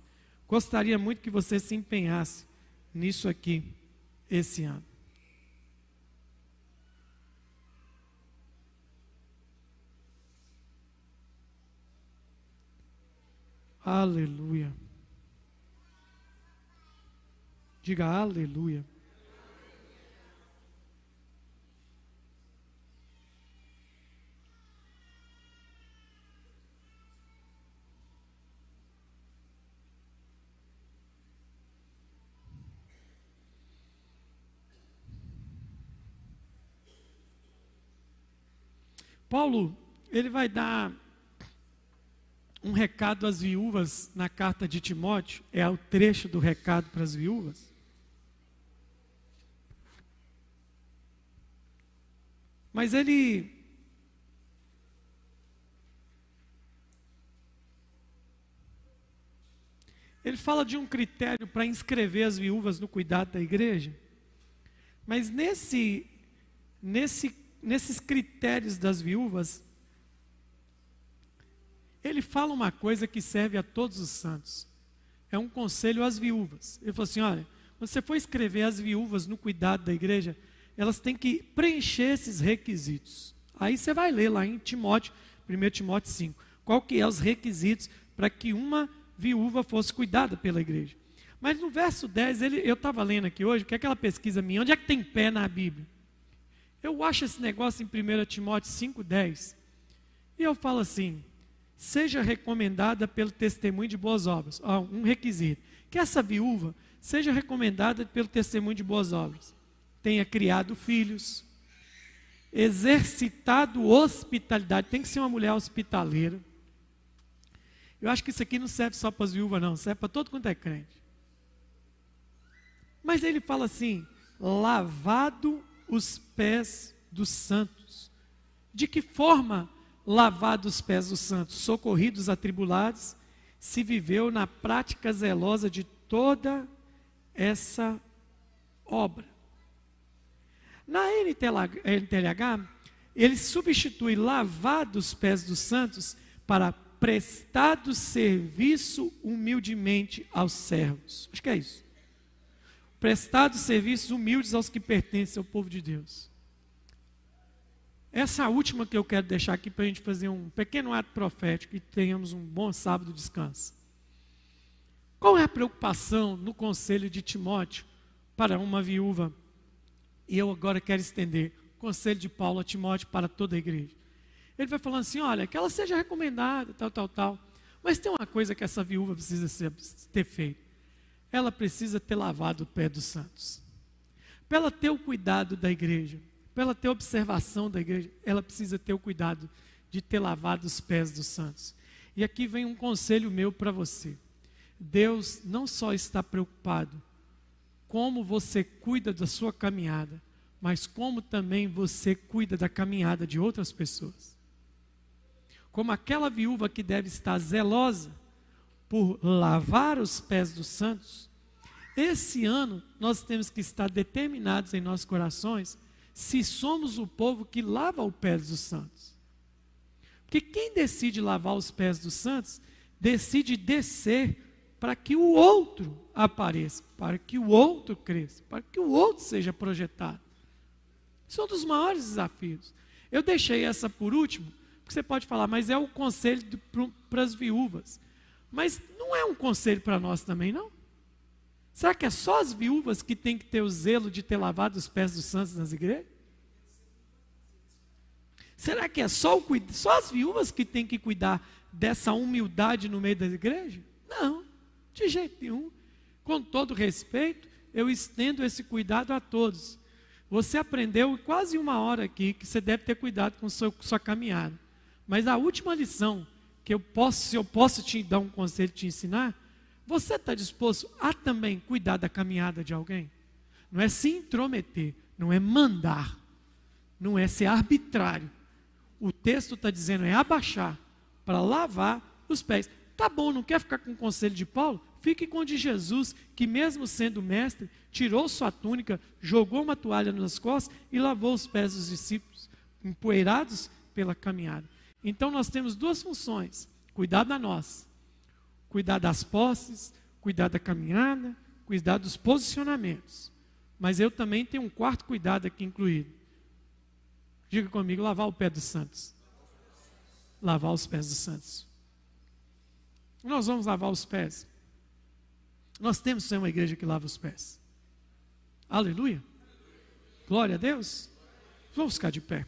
Gostaria muito que você se empenhasse nisso aqui esse ano. Aleluia. Diga aleluia. Paulo, ele vai dar um recado às viúvas na carta de Timóteo, é o trecho do recado para as viúvas. Mas ele Ele fala de um critério para inscrever as viúvas no cuidado da igreja. Mas nesse nesse nesses critérios das viúvas, ele fala uma coisa que serve a todos os santos. É um conselho às viúvas. Ele falou assim: olha, quando você for escrever as viúvas no cuidado da igreja, elas têm que preencher esses requisitos. Aí você vai ler lá em Timóteo, 1 Timóteo 5, qual que é os requisitos para que uma viúva fosse cuidada pela igreja. Mas no verso 10, ele, eu estava lendo aqui hoje, que é aquela pesquisa minha, onde é que tem pé na Bíblia? Eu acho esse negócio em 1 Timóteo 5,10. E eu falo assim: seja recomendada pelo testemunho de boas obras. Ó, um requisito. Que essa viúva seja recomendada pelo testemunho de boas obras. Tenha criado filhos, exercitado hospitalidade. Tem que ser uma mulher hospitaleira. Eu acho que isso aqui não serve só para as viúvas, não, serve para todo quanto é crente. Mas ele fala assim: lavado os pés dos santos. De que forma lavados os pés dos santos? Socorridos atribulados, se viveu na prática zelosa de toda essa obra. Na NTLH, ele substitui lavados os pés dos santos para prestado serviço humildemente aos servos. Acho que é isso prestados serviços humildes aos que pertencem ao povo de Deus. Essa última que eu quero deixar aqui para a gente fazer um pequeno ato profético e tenhamos um bom sábado de descanso. Qual é a preocupação no conselho de Timóteo para uma viúva? E eu agora quero estender o conselho de Paulo a Timóteo para toda a igreja. Ele vai falando assim: olha, que ela seja recomendada, tal, tal, tal. Mas tem uma coisa que essa viúva precisa ser, ter feito ela precisa ter lavado o pé dos santos. Para ela ter o cuidado da igreja, para ela ter observação da igreja, ela precisa ter o cuidado de ter lavado os pés dos santos. E aqui vem um conselho meu para você. Deus não só está preocupado como você cuida da sua caminhada, mas como também você cuida da caminhada de outras pessoas. Como aquela viúva que deve estar zelosa por lavar os pés dos santos, esse ano nós temos que estar determinados em nossos corações se somos o povo que lava os pés dos santos. Porque quem decide lavar os pés dos santos, decide descer para que o outro apareça, para que o outro cresça, para que o outro seja projetado. Isso é um dos maiores desafios. Eu deixei essa por último, porque você pode falar, mas é o conselho para as viúvas. Mas não é um conselho para nós também, não? Será que é só as viúvas que têm que ter o zelo de ter lavado os pés dos santos nas igrejas? Será que é só, o, só as viúvas que têm que cuidar dessa humildade no meio da igreja? Não, de jeito nenhum. Com todo respeito, eu estendo esse cuidado a todos. Você aprendeu quase uma hora aqui que você deve ter cuidado com sua, sua caminhada. Mas a última lição que eu posso, se eu posso te dar um conselho, te ensinar, você está disposto a também cuidar da caminhada de alguém? Não é se intrometer, não é mandar, não é ser arbitrário. O texto está dizendo é abaixar para lavar os pés. Tá bom, não quer ficar com o conselho de Paulo? Fique com o de Jesus, que mesmo sendo mestre, tirou sua túnica, jogou uma toalha nas costas e lavou os pés dos discípulos, empoeirados pela caminhada. Então nós temos duas funções: cuidar da nós, cuidar das posses, cuidar da caminhada, cuidar dos posicionamentos. Mas eu também tenho um quarto cuidado aqui incluído. Diga comigo, lavar o pé dos santos. Lavar os pés dos santos. Nós vamos lavar os pés. Nós temos que ser uma igreja que lava os pés. Aleluia. Glória a Deus. Vamos ficar de pé.